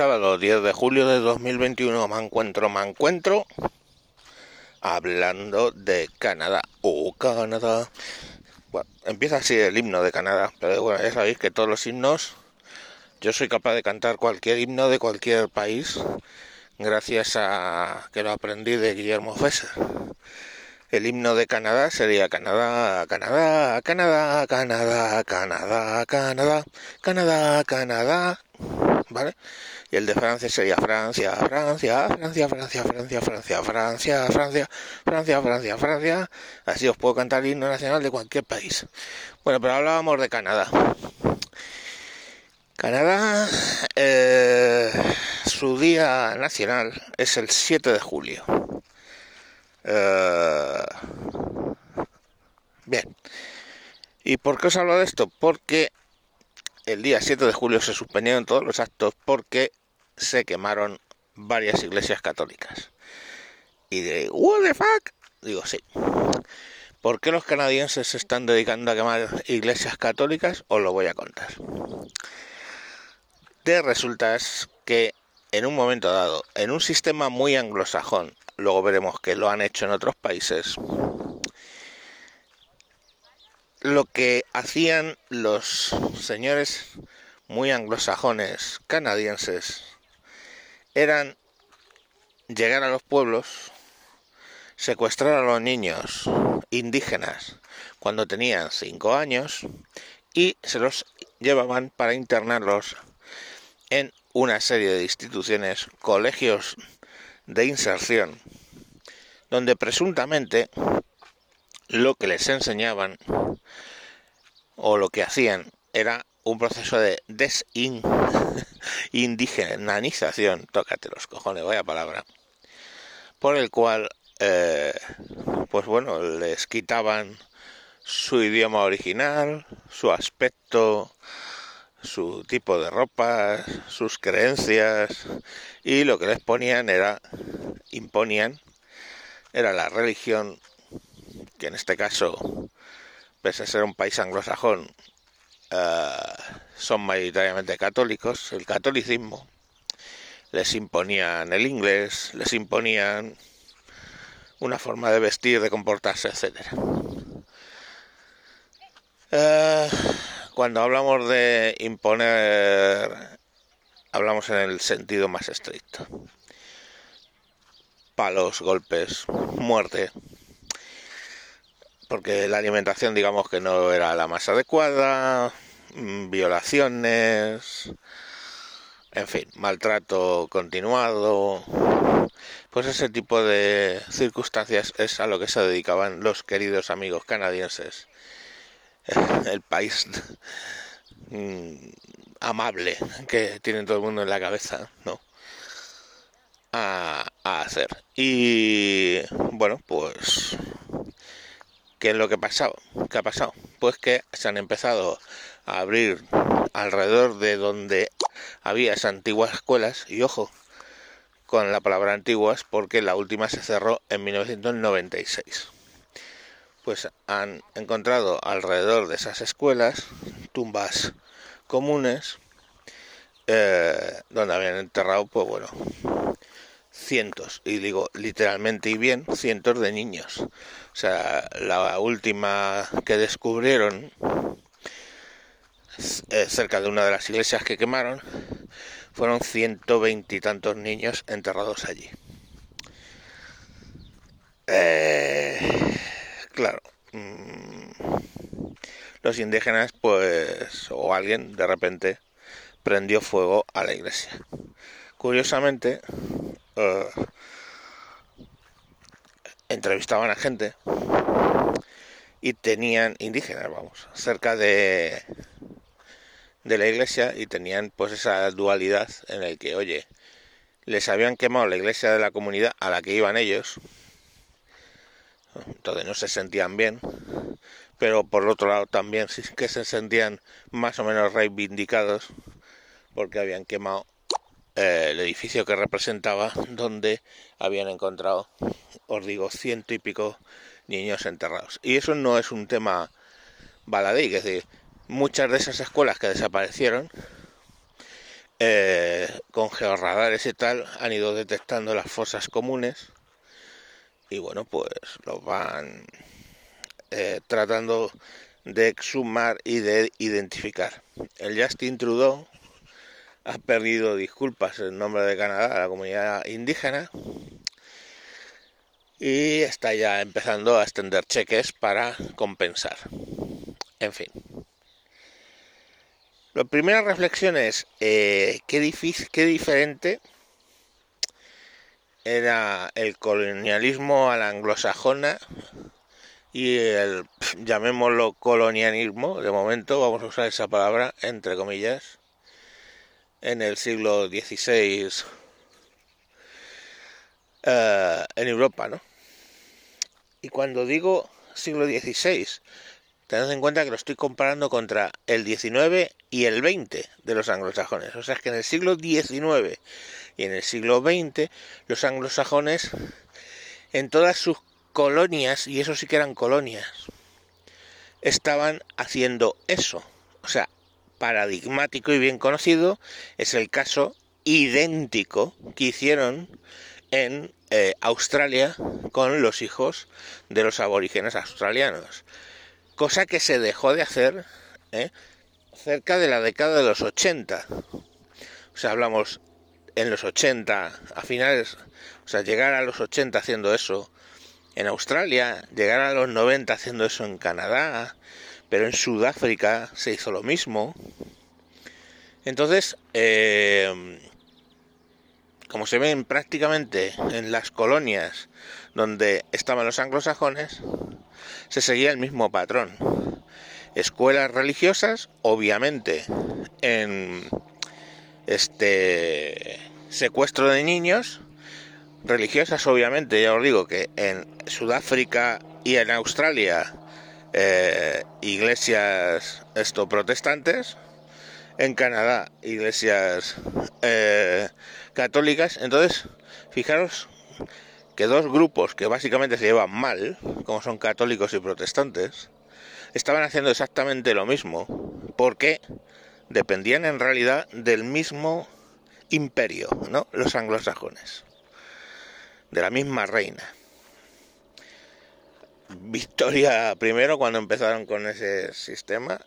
sábado 10 de julio de 2021 me encuentro, me encuentro hablando de Canadá. ¡Oh, Canadá! Empieza así el himno de Canadá, pero bueno, ya sabéis que todos los himnos, yo soy capaz de cantar cualquier himno de cualquier país, gracias a que lo aprendí de Guillermo Fesser. El himno de Canadá sería Canadá, Canadá, Canadá, Canadá, Canadá, Canadá, Canadá, Canadá, ¿vale? Y el de Francia sería Francia, Francia, Francia, Francia, Francia, Francia, Francia, Francia, Francia, Francia, Francia. Así os puedo cantar el himno nacional de cualquier país. Bueno, pero hablábamos de Canadá. Canadá, eh, su día nacional es el 7 de julio. Eh, bien. ¿Y por qué os hablo de esto? Porque el día 7 de julio se suspendieron todos los actos porque se quemaron varias iglesias católicas. Y de, ¿what the fuck? Digo, sí. ¿Por qué los canadienses se están dedicando a quemar iglesias católicas? Os lo voy a contar. De resulta que en un momento dado, en un sistema muy anglosajón, luego veremos que lo han hecho en otros países, lo que hacían los señores muy anglosajones canadienses eran llegar a los pueblos, secuestrar a los niños indígenas cuando tenían cinco años y se los llevaban para internarlos en una serie de instituciones, colegios de inserción, donde presuntamente lo que les enseñaban o lo que hacían era un proceso de desindigenanización, tócate los cojones, vaya palabra, por el cual, eh, pues bueno, les quitaban su idioma original, su aspecto, su tipo de ropa, sus creencias y lo que les ponían era, imponían, era la religión, que en este caso, pese a ser un país anglosajón, uh, son mayoritariamente católicos, el catolicismo, les imponían el inglés, les imponían una forma de vestir, de comportarse. Uh, cuando hablamos de imponer, hablamos en el sentido más estricto. Palos, golpes, muerte. Porque la alimentación, digamos que no era la más adecuada, mm, violaciones, en fin, maltrato continuado. Pues ese tipo de circunstancias es a lo que se dedicaban los queridos amigos canadienses el país mm, amable que tiene todo el mundo en la cabeza, ¿no? A, hacer. Y bueno, pues ¿qué es lo que ha pasado? ¿Qué ha pasado? Pues que se han empezado a abrir alrededor de donde había esas antiguas escuelas, y ojo con la palabra antiguas, porque la última se cerró en 1996 pues han encontrado alrededor de esas escuelas tumbas comunes eh, donde habían enterrado, pues bueno, cientos, y digo literalmente y bien, cientos de niños. O sea, la última que descubrieron eh, cerca de una de las iglesias que quemaron fueron ciento veintitantos niños enterrados allí. Eh, claro, mm, los indígenas, pues, o alguien de repente prendió fuego a la iglesia. Curiosamente, eh, entrevistaban a gente y tenían indígenas, vamos, cerca de de la iglesia y tenían pues esa dualidad en el que, oye, les habían quemado la iglesia de la comunidad a la que iban ellos entonces no se sentían bien, pero por otro lado también sí que se sentían más o menos reivindicados porque habían quemado eh, el edificio que representaba donde habían encontrado, os digo, ciento y pico niños enterrados. Y eso no es un tema baladí, es decir, muchas de esas escuelas que desaparecieron eh, con georradares y tal, han ido detectando las fosas comunes y bueno, pues lo van eh, tratando de exhumar y de identificar. El Justin Trudeau ha perdido disculpas en nombre de Canadá a la comunidad indígena y está ya empezando a extender cheques para compensar. En fin. La primera reflexión es eh, qué, difícil, qué diferente era el colonialismo a la anglosajona y el, llamémoslo colonialismo, de momento vamos a usar esa palabra entre comillas, en el siglo XVI eh, en Europa, ¿no? Y cuando digo siglo XVI, tened en cuenta que lo estoy comparando contra el XIX y el XX de los anglosajones. O sea, es que en el siglo XIX y en el siglo XX los anglosajones en todas sus colonias, y eso sí que eran colonias, estaban haciendo eso. O sea, paradigmático y bien conocido es el caso idéntico que hicieron en eh, Australia con los hijos de los aborígenes australianos. Cosa que se dejó de hacer eh, cerca de la década de los 80. O sea, hablamos en los 80, a finales, o sea, llegar a los 80 haciendo eso en Australia, llegar a los 90 haciendo eso en Canadá, pero en Sudáfrica se hizo lo mismo. Entonces, eh, como se ven prácticamente en las colonias donde estaban los anglosajones, se seguía el mismo patrón. Escuelas religiosas, obviamente, en este secuestro de niños, religiosas, obviamente, ya os digo que en Sudáfrica y en Australia, eh, iglesias esto protestantes, en Canadá, iglesias eh, católicas. Entonces, fijaros que dos grupos que básicamente se llevan mal, como son católicos y protestantes, estaban haciendo exactamente lo mismo, porque dependían en realidad del mismo imperio, ¿no? Los anglosajones, de la misma reina. Victoria primero cuando empezaron con ese sistema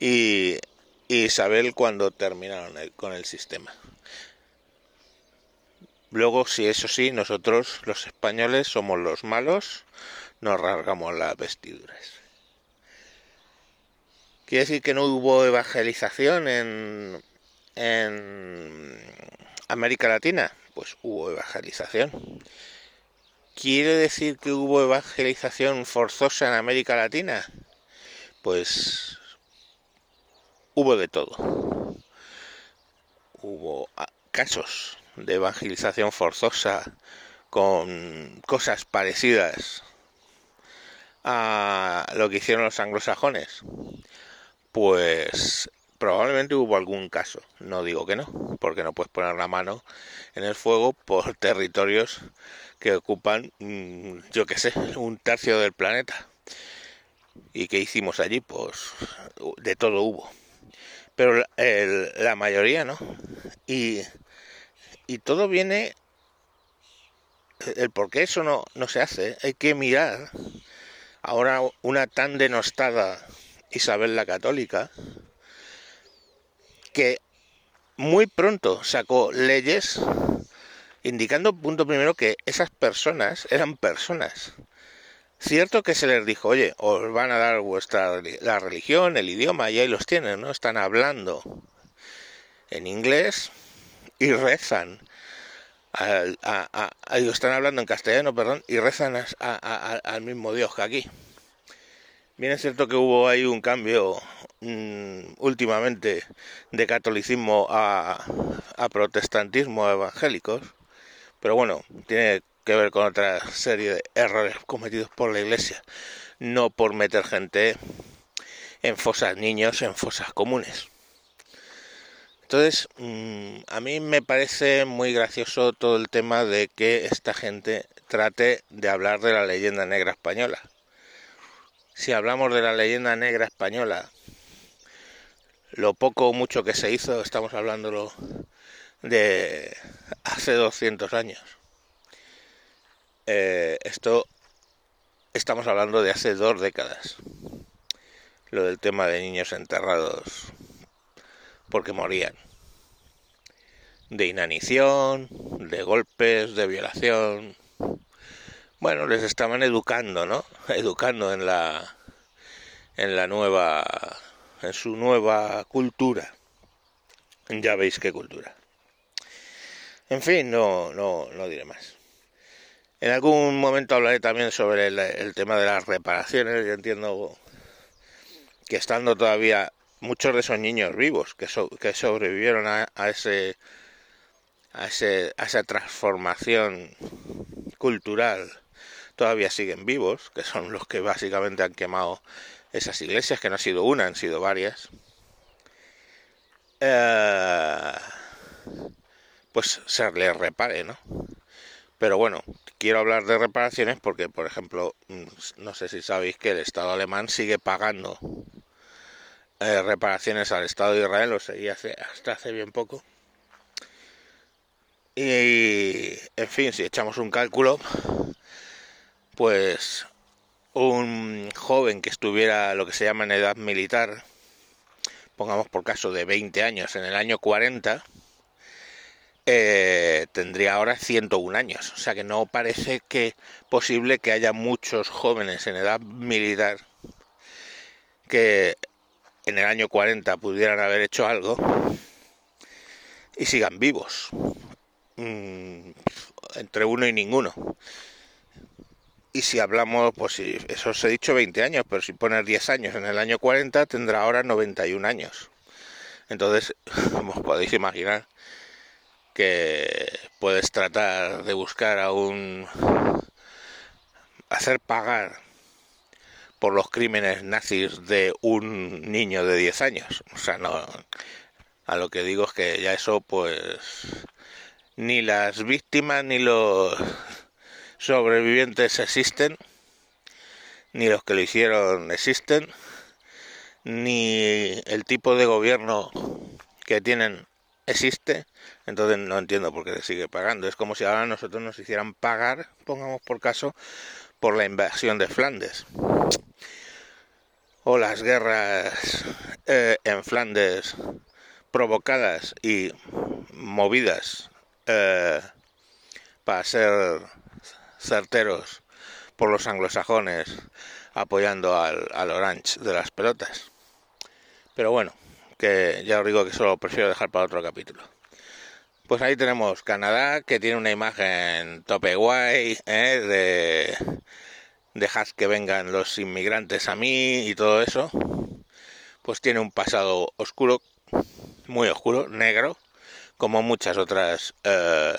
y Isabel cuando terminaron con el sistema. Luego, si eso sí, nosotros los españoles somos los malos, nos rasgamos las vestiduras. ¿Quiere decir que no hubo evangelización en, en América Latina? Pues hubo evangelización. ¿Quiere decir que hubo evangelización forzosa en América Latina? Pues hubo de todo. Hubo casos de evangelización forzosa con cosas parecidas a lo que hicieron los anglosajones. Pues probablemente hubo algún caso, no digo que no, porque no puedes poner la mano en el fuego por territorios que ocupan, mm, yo que sé, un tercio del planeta. ¿Y qué hicimos allí? Pues de todo hubo pero la mayoría no. Y, y todo viene, el por qué eso no, no se hace, hay que mirar ahora una tan denostada Isabel la Católica, que muy pronto sacó leyes indicando, punto primero, que esas personas eran personas Cierto que se les dijo, oye, os van a dar vuestra la religión, el idioma, y ahí los tienen, ¿no? Están hablando en inglés y rezan. están hablando en castellano, perdón, y rezan al mismo Dios que aquí. Bien es cierto que hubo ahí un cambio mm, últimamente de catolicismo a, a protestantismo a evangélicos, pero bueno, tiene que ver con otra serie de errores cometidos por la Iglesia, no por meter gente en fosas niños, en fosas comunes. Entonces, mm, a mí me parece muy gracioso todo el tema de que esta gente trate de hablar de la leyenda negra española. Si hablamos de la leyenda negra española, lo poco o mucho que se hizo, estamos hablando de hace 200 años. Eh, esto estamos hablando de hace dos décadas. Lo del tema de niños enterrados porque morían. De inanición, de golpes, de violación. Bueno, les estaban educando, ¿no? Educando en la en la nueva en su nueva cultura. Ya veis qué cultura. En fin, no, no, no diré más. En algún momento hablaré también sobre el, tema de las reparaciones. Yo entiendo que estando todavía muchos de esos niños vivos que, que sobrevivieron a, a, ese, esa transformación cultural todavía siguen vivos, que son los que básicamente han quemado esas iglesias, que no ha sido una, han sido varias, eh, pues se les repare, ¿no? Pero bueno, quiero hablar de reparaciones porque, por ejemplo, mm, no sé si sabéis que el Estado alemán sigue pagando eh, reparaciones al Estado de Israel, lo seguía hace, hasta hace bien poco. Y, en fin, si echamos un cálculo, pues un joven que estuviera lo que se llama en edad militar, pongamos por caso de 20 años, en el año 40, eh, tendría ahora 101 años. O sea que no parece que posible que haya muchos jóvenes en edad militar que en el año 40 pudieran haber hecho algo y sigan vivos. Mm, entre uno y ninguno. Y si hablamos, pues si eso os he dicho 20 años, pero si pones 10 años en el año 40, tendrá ahora 91 años. Entonces, como podéis imaginar, que puedes tratar de buscar a un... hacer pagar por los crímenes nazis de un niño de 10 años. O sea, no... A lo que digo es que ya eso, pues... Ni las víctimas ni los sobrevivientes existen, ni los que lo hicieron existen, ni el tipo de gobierno que tienen existe, entonces no entiendo por qué se sigue pagando. Es como si ahora nosotros nos hicieran pagar, pongamos por caso, por la invasión de Flandes. O las guerras eh, en Flandes provocadas y movidas eh, para ser certeros por los anglosajones apoyando al, al Orange de las pelotas. Pero bueno, que ya os digo que solo prefiero dejar para otro capítulo. Pues ahí tenemos Canadá, que tiene una imagen tope guay, ¿eh? de dejad que vengan los inmigrantes a mí y todo eso. Pues tiene un pasado oscuro, muy oscuro, negro, como muchas otras eh,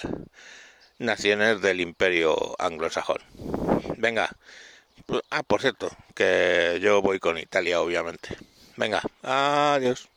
naciones del imperio anglosajón. Venga, ah, por cierto, que yo voy con Italia, obviamente. Venga, adiós.